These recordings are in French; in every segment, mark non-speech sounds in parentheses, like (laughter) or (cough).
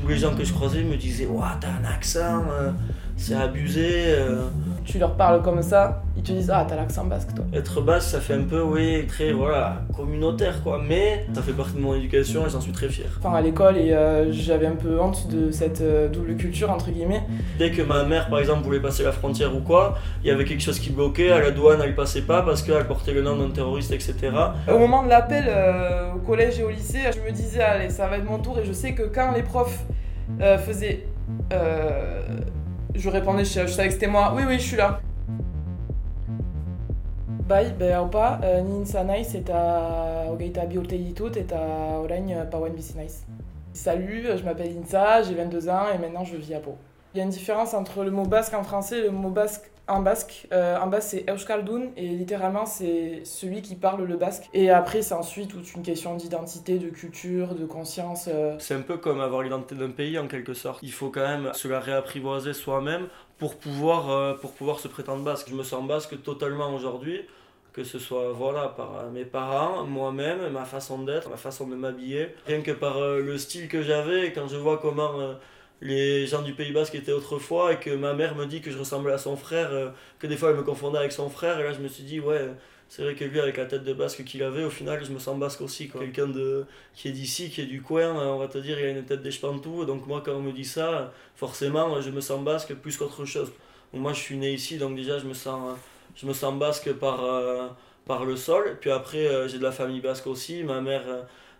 Tous les gens que je croisais me disaient Ouah, t'as un accent, euh, c'est abusé. euh. Tu leur parles comme ça, ils te disent Ah, t'as l'accent basque toi. Être basque, ça fait un peu, oui, très voilà, communautaire quoi. Mais ça fait partie de mon éducation et j'en suis très fier. Enfin, à l'école, et euh, j'avais un peu honte de cette euh, double culture, entre guillemets. Dès que ma mère, par exemple, voulait passer la frontière ou quoi, il y avait quelque chose qui bloquait, à la douane, elle passait pas parce qu'elle portait le nom d'un terroriste, etc. Au moment de l'appel au collège et au lycée, je me disais Allez, ça va être mon tour, et je sais que quand les profs faisaient. Euh, je répondais, je, savais que c'était moi, oui, oui, je suis là. Bai, beaupa, uh, nin za naiz eta hogeita bi urte ditut eta orain uh, pauen bizi naiz. Salut, je m'appelle Insa, j'ai 22 ans et maintenant je vis à Pau. Il y a une différence entre le mot basque en français et le mot basque en basque. Euh, en basque c'est Euskaldun et littéralement c'est celui qui parle le basque. Et après c'est ensuite toute une question d'identité, de culture, de conscience. euh. C'est un peu comme avoir l'identité d'un pays en quelque sorte. Il faut quand même se la réapprivoiser soi-même pour pouvoir, euh, se prétendre basque. Je me sens basque totalement aujourd'hui, que ce soit voilà, par euh, mes parents, moi-même, ma façon d'être, ma façon de m'habiller. Rien que par euh, le style que j'avais, quand je vois comment euh, les gens du Pays Basque étaient autrefois et que ma mère me dit que je ressemblais à son frère, euh, que des fois elle me confondait avec son frère, et là je me suis dit, ouais. C'est vrai que lui, avec la tête de basque qu'il avait, au final, je me sens basque aussi. quoi. Quelqu'un de qui est d'ici, qui est du coin, euh, on va te dire, il a une tête d'Espantou. Donc moi, quand on me dit ça, forcément, je me sens basque plus qu'autre chose. Donc, moi, je suis né ici, donc déjà, je me sens, je me sens basque par, euh, par le sol. Puis après, euh, j'ai de la famille basque aussi. Ma mère,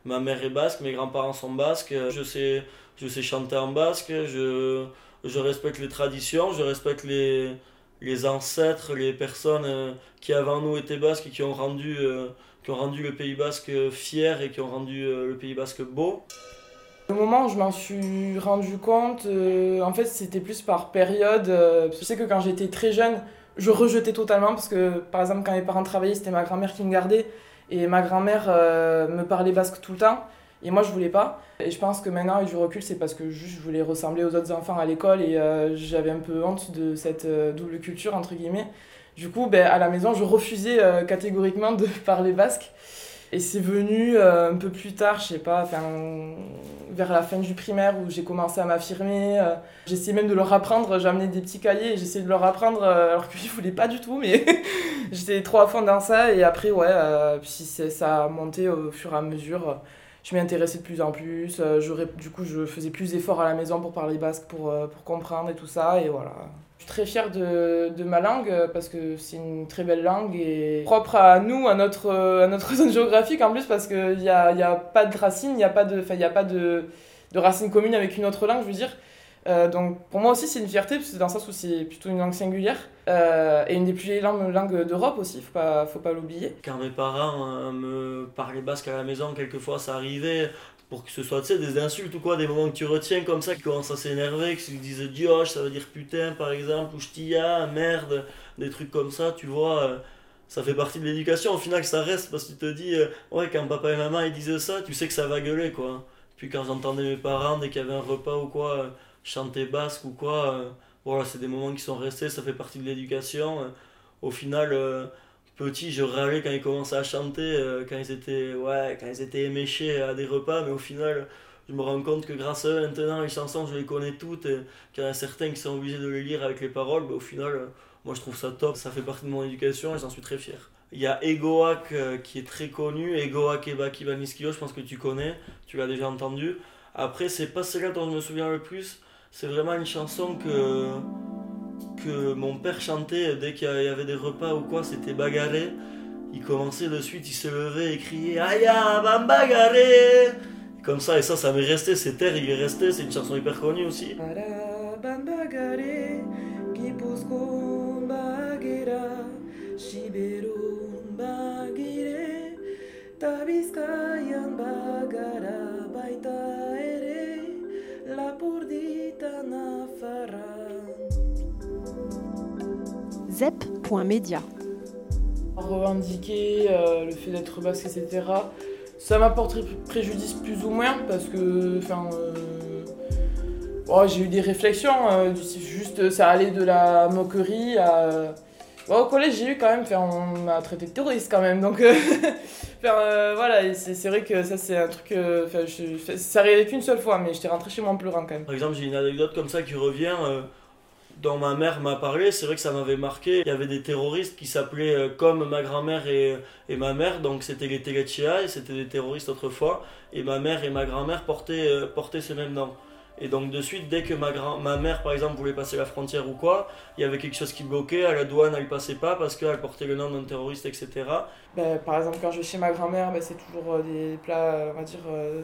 ma mère est basque, mes grands-parents sont basques. Je sais, je sais chanter en basque. Je, je respecte les traditions, je respecte les, les ancêtres, les personnes euh, qui avant nous étaient basques et qui ont rendu, euh, qui ont rendu le Pays basque fier et qui ont rendu euh, le Pays basque beau. Le moment où je m'en suis rendu compte, en fait, c'était plus par période. je sais que quand j'étais très jeune, je rejetais totalement parce que, par exemple, quand mes parents travaillaient, c'était ma grand-mère qui me gardait et ma grand-mère euh, me parlait basque tout le temps et moi je voulais pas. Et je pense que maintenant, avec du recul, c'est parce que je voulais ressembler aux autres enfants à l'école et euh, j'avais un peu honte de cette euh, double culture, entre guillemets. Du coup, ben, à la maison, je refusais catégoriquement de (laughs) parler basque. Et c'est venu euh, un peu plus tard, je sais pas, vers la fin du primaire où j'ai commencé à m'affirmer. euh, j'essayais même de leur apprendre, j'amenais des petits cahiers et j'essayais de leur apprendre euh, alors qu'ils voulaient pas du tout, mais (laughs) j'étais trop à fond dans ça. Et après, ouais, euh, puis ça a monté au fur et à mesure. Je m'y intéressais de plus en plus. je du coup, je faisais plus d'efforts à la maison pour parler basque, pour, pour comprendre et tout ça. Et voilà. Je suis très fière de, ma langue euh, parce que c'est une très belle langue et propre à nous, à notre, euh, à notre (laughs) zone géographique en plus parce qu'il n'y a, y a pas de racines, il n'y a pas, de, y a pas de, de racines communes avec une autre langue, je veux dire. Euh, donc pour moi aussi c'est une fierté, parce que dans le sens où c'est plutôt une langue singulière et une des plus vieilles langues, d'Europe aussi, faut pas, faut pas l'oublier. Quand mes parents me parlaient basque à la maison, quelquefois ça arrivait pour que ce soit des insultes ou quoi, des moments que tu retiens comme ça, qui commencent à s'énerver, qu'ils disent dioche, ça veut dire putain par exemple, ou ch'tia, merde, des trucs comme ça, tu vois. euh, ça fait partie de l'éducation, au final ça reste parce que tu te dis, euh, ouais, quand papa et maman ils disaient ça, tu sais que ça va gueuler quoi. Puis quand j'entendais mes parents, dès qu'il y avait un repas ou quoi, euh, chanter basque ou quoi, voilà, c'est des moments qui sont restés, ça fait partie de l'éducation. au final, petit, je râlais quand ils commençaient à chanter, euh, quand ils étaient, ouais, quand ils étaient éméchés à des repas, mais au final, je me rends compte que grâce à eux, maintenant, les chansons, je les connais toutes, et qu'il y en a certains qui sont obligés de les lire avec les paroles, mais au final, euh, moi je trouve ça top, ça fait partie de mon éducation et j'en suis très fier. Il y a Egoak euh, qui est très connu, Egoak et Baki Vaniskio, je pense que tu connais, tu l'as déjà entendu. Après, c'est pas celle-là dont je me souviens le plus, c'est vraiment une chanson que, que mon père chantait dès qu'il y avait des repas ou quoi, c'était bagarré. Il commençait de suite, il se levait et criait Aya, va me bagarrer Comme ça, et ça, ça m'est resté, c'est terre, il est resté, c'est une chanson hyper connue aussi. Zep.media. Revendiquer euh, le fait d'être basque, etc. Ça m'apporterait préjudice plus ou moins parce que, enfin, euh, oh, j'ai eu des réflexions, euh, juste ça allait de la moquerie à, au collège, j'ai eu quand même, on m'a traité de terroriste quand même, donc euh, (laughs) euh, voilà, c'est vrai que ça c'est un truc, euh, je, ça arrivait qu'une seule fois, mais j'étais rentré chez moi en pleurant quand même. Par exemple, j'ai une anecdote comme ça qui revient, dont ma mère m'a parlé, c'est vrai que ça m'avait marqué, il y avait des terroristes qui s'appelaient comme ma grand-mère et, et, ma mère, donc c'était les Telechia, et c'était des terroristes autrefois, et ma mère et ma grand-mère portaient, portaient ce même nom. Et donc de suite, dès que ma, grand ma mère par exemple voulait passer la frontière ou quoi, il y avait quelque chose qui bloquait, à la douane elle passait pas parce qu'elle portait le nom d'un terroriste, etc. Ben, par exemple quand je vais chez ma grand-mère, ben, c'est toujours euh, des plats, on va dire, euh,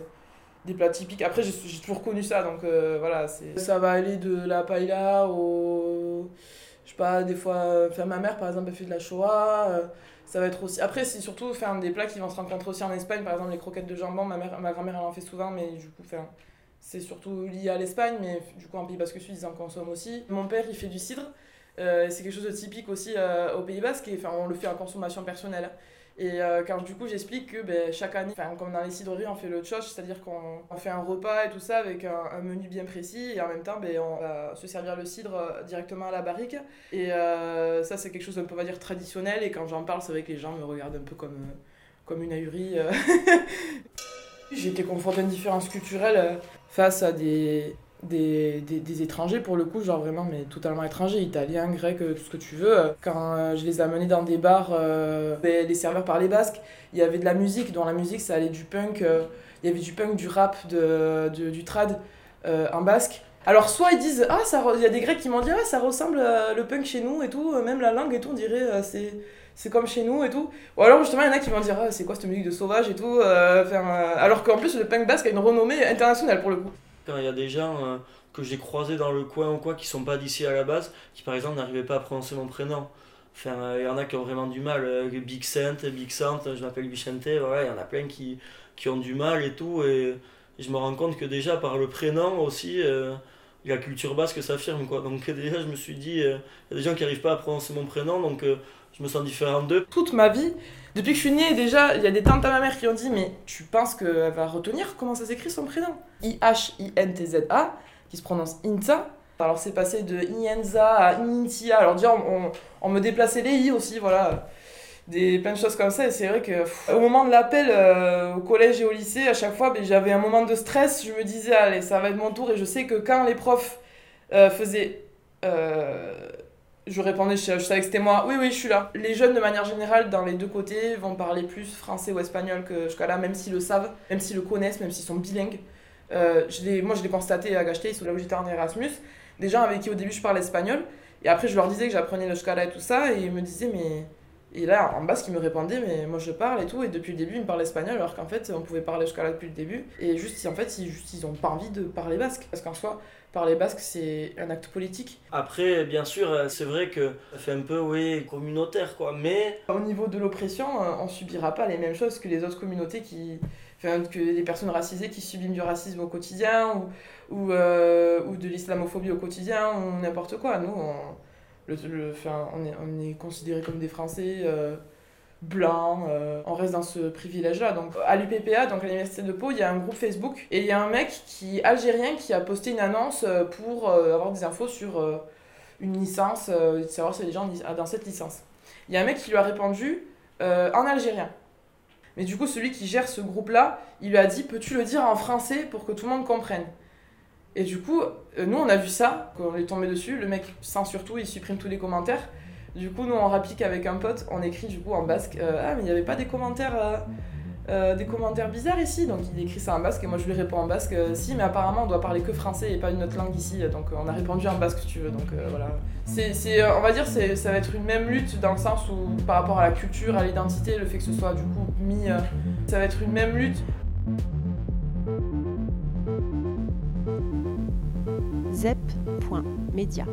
des plats typiques. Après j'ai toujours connu ça, donc euh, voilà, ça va aller de la paella au... Je sais pas, des fois, enfin, ma mère par exemple elle fait de la Shoah. ça va être aussi. Après, c'est surtout faire des plats qui vont se rencontrer aussi en Espagne, par exemple les croquettes de jambon. Ma, mère, ma grand-mère elle en fait souvent, mais du coup, enfin, c'est surtout lié à l'Espagne, mais du coup en Pays Basque Sud ils en consomment aussi. Mon père il fait du cidre, euh, c'est quelque chose de typique aussi euh, au Pays Basque, et enfin, on le fait en consommation personnelle. Et euh, quand du coup j'explique que ben, chaque année, comme dans les cidreries, on fait le tchoch, c'est-à-dire qu'on fait un repas et tout ça avec un, menu bien précis, et en même temps ben, on va se servir le cidre directement à la barrique. Et ça c'est quelque chose d'un peu, on dire, traditionnel, et quand j'en parle, c'est vrai que les gens me regardent un peu comme, comme une ahurie. (laughs) J'ai été confrontée à une différence culturelle face à des, des, des, étrangers pour le coup, genre vraiment, mais totalement étrangers, italiens, grecs, euh, tout ce que tu veux. Quand euh, je les ai amenés dans des bars, euh, ben, les serveurs parlaient basque, il y avait de la musique, dans la musique ça allait du punk, il y avait du punk, du rap, de, du trad en basque. Alors soit ils disent, ah, il y a des grecs qui m'ont dit, ah, ça ressemble le punk chez nous et tout, même la langue et tout, on dirait, c'est c'est comme chez nous et tout. Ou alors justement, il y en a qui vont dire ah, c'est quoi cette musique de sauvage et tout. Euh, euh, alors qu'en plus, le punk basque a une renommée internationale pour le coup. Quand il y a des gens euh, que j'ai croisés dans le coin ou quoi qui sont pas d'ici à la base, qui par exemple n'arrivaient pas à prononcer mon prénom. Enfin, il y en a qui ont vraiment du mal. Big Saint, Big Saint, je m'appelle Vicente, voilà, il y en a plein qui, qui ont du mal et tout. Et, je me rends compte que déjà par le prénom aussi la culture basque s'affirme quoi. Donc déjà je me suis dit, il y a des gens qui n'arrivent pas à prononcer mon prénom, donc je me sens différent d'eux. Toute ma vie, depuis que je suis née, déjà, il y a des tantes à ma mère qui ont dit Mais tu penses qu'elle va retenir comment ça s'écrit son prénom? I-H-I-N-T-Z-A, qui se prononce Inta. Alors c'est passé de Ienza à Inintia. Alors déjà, on, on, me déplaçait les I aussi, voilà. Des, plein de choses comme ça. Et c'est vrai que au moment de l'appel euh, au collège et au lycée, à chaque fois, ben, j'avais un moment de stress. Je me disais Allez, ça va être mon tour. Et je sais que quand les profs euh, faisaient. Euh, je répondais, je, savais que c'était moi. Oui, oui, je suis là. Les jeunes, de manière générale, dans les deux côtés, vont parler plus français ou espagnol que là, même s'ils le savent, même s'ils le connaissent, même s'ils sont bilingues. Je moi, je l'ai constaté à Gachet, là où j'étais en Erasmus. Des gens avec qui, au début, je parlais espagnol. Et après, je leur disais que j'apprenais le Shkala et tout ça. Et ils me disaient, mais. Et là, en bas, ce qu'ils me répondaient, mais moi je parle et tout. Et depuis le début, ils me parlaient espagnol, alors qu'en fait, on pouvait parler Shkala depuis le début. Et juste, en fait, ils, juste, ils ont pas envie de parler basque. Parce qu'en soi, parler basque, c'est un acte politique. Après, bien sûr, euh, c'est vrai que ça fait un peu, oui, communautaire, quoi. Mais. Au niveau de l'oppression, euh, on subira pas les mêmes choses que les autres communautés qui. Enfin, que les personnes racisées qui subissent du racisme au quotidien ou, ou, euh, ou de l'islamophobie au quotidien ou n'importe quoi. Nous, on, le, enfin, on, est, on est considérés comme des Français blanc, euh, on reste dans ce privilège-là. Donc à l'UPPA, donc à l'université de Pau, il y a un groupe Facebook et il y a un mec qui algérien qui a posté une annonce euh, pour euh, avoir des infos sur une licence, savoir si les gens dans cette licence. Il y a un mec qui lui a répondu en algérien. Mais du coup, celui qui gère ce groupe-là, il lui a dit Peux-tu le dire en français pour que tout le monde comprenne? Et du coup, nous, on a vu ça, quand on est tombé dessus. Le mec censure tout, il supprime tous les commentaires. Du coup, nous, on rapplique avec un pote, on écrit du coup en basque euh, Ah, mais il n'y avait pas des commentaires, euh, euh, des commentaires bizarres ici? Donc, il écrit ça en basque et moi, je lui réponds en basque Si, mais apparemment, on doit parler que français et pas une autre langue ici. Donc, on a répondu en basque, si tu veux. Donc, voilà. C'est, on va dire c'est ça va être une même lutte dans le sens où, par rapport à la culture, à l'identité, le fait que ce soit du coup mis. ça va être une même lutte. zep.media